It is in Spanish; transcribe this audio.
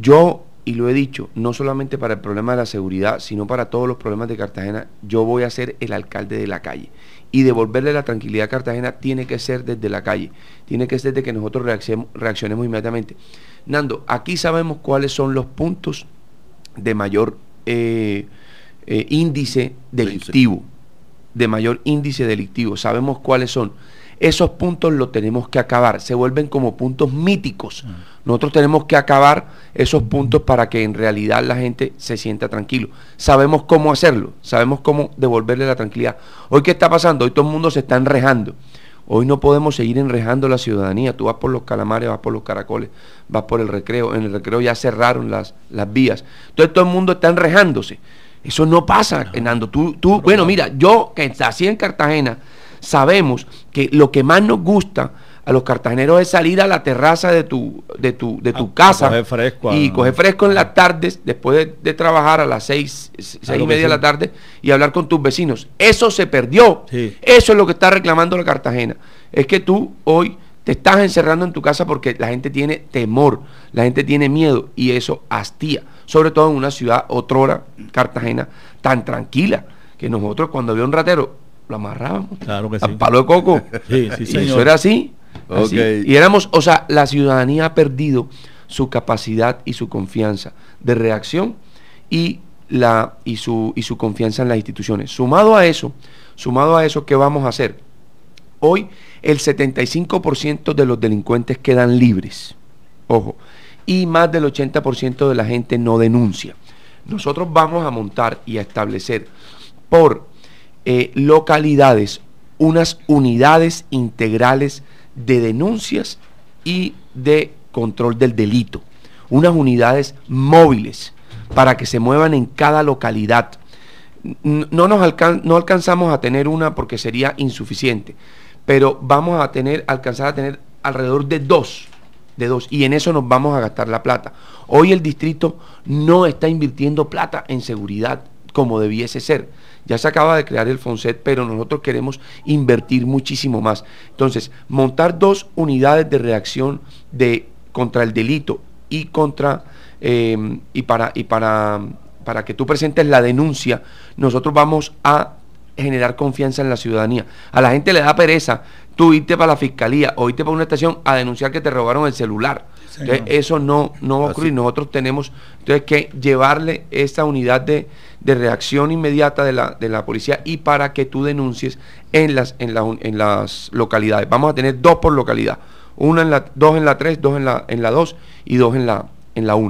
Yo, y lo he dicho, no solamente para el problema de la seguridad, sino para todos los problemas de Cartagena, yo voy a ser el alcalde de la calle. Y devolverle la tranquilidad a Cartagena tiene que ser desde la calle, tiene que ser desde que nosotros reaccionemos, inmediatamente. Nando, aquí sabemos cuáles son los puntos de mayor eh, eh, índice delictivo, de mayor índice delictivo, sabemos cuáles son esos puntos los tenemos que acabar, se vuelven como puntos míticos. Ah. Nosotros tenemos que acabar esos puntos para que en realidad la gente se sienta tranquilo. Sabemos cómo hacerlo, sabemos cómo devolverle la tranquilidad. Hoy qué está pasando? Hoy todo el mundo se está enrejando. Hoy no podemos seguir enrejando la ciudadanía. Tú vas por los calamares, vas por los caracoles, vas por el recreo. En el recreo ya cerraron las, las vías. Entonces todo el mundo está enrejándose. Eso no pasa, Hernando. Tú, tú, bueno, mira, yo que así en Cartagena, sabemos que lo que más nos gusta a los cartageneros es salir a la terraza de tu, de tu, de tu casa y coger fresco en las tardes, después de, trabajar a las seis, seis y media de la tarde y hablar con tus vecinos. Eso se perdió. Eso es lo que está reclamando la Cartagena. Es que tú hoy te estás encerrando en tu casa porque la gente tiene temor, la gente tiene miedo y eso hastía. Sobre todo en una ciudad, otrora, Cartagena, tan tranquila, que nosotros cuando había un ratero, lo amarrábamos. Claro que sí. palo de coco. Sí, sí, y eso era así, Y éramos, o sea, la ciudadanía ha perdido su capacidad y su confianza de reacción y la y su y su confianza en las instituciones. Sumado a eso, sumado a eso, ¿qué vamos a hacer? Hoy el 75% de los delincuentes quedan libres. Ojo, y más del 80% de la gente no denuncia. Nosotros vamos a montar y a establecer por eh, localidades unas unidades integrales de denuncias y de control del delito, unas unidades móviles para que se muevan en cada localidad. No, nos no alcanzamos a tener una porque sería insuficiente, pero vamos a tener, alcanzar a tener alrededor de dos, de dos, y en eso nos vamos a gastar la plata. Hoy el distrito no está invirtiendo plata en seguridad como debiese ser. Ya se acaba de crear el FONSET, pero nosotros queremos invertir muchísimo más. Entonces, montar dos unidades de reacción de, contra el delito y contra em, y para y para para que tú presentes la denuncia, nosotros vamos a generar confianza en la ciudadanía. A la gente le da pereza tú irte para la fiscalía o irte para una estación a denunciar que te robaron el celular. entonces, eso no, no va a ocurrir. Nosotros tenemos entonces, que llevarle esta unidad de, de reacción inmediata de la, de la policía y para que tú denuncies en las, en, la, en las localidades. Vamos a tener dos por localidad. Una en la, dos en la tres, dos en la, en la dos y dos en la, en la uno.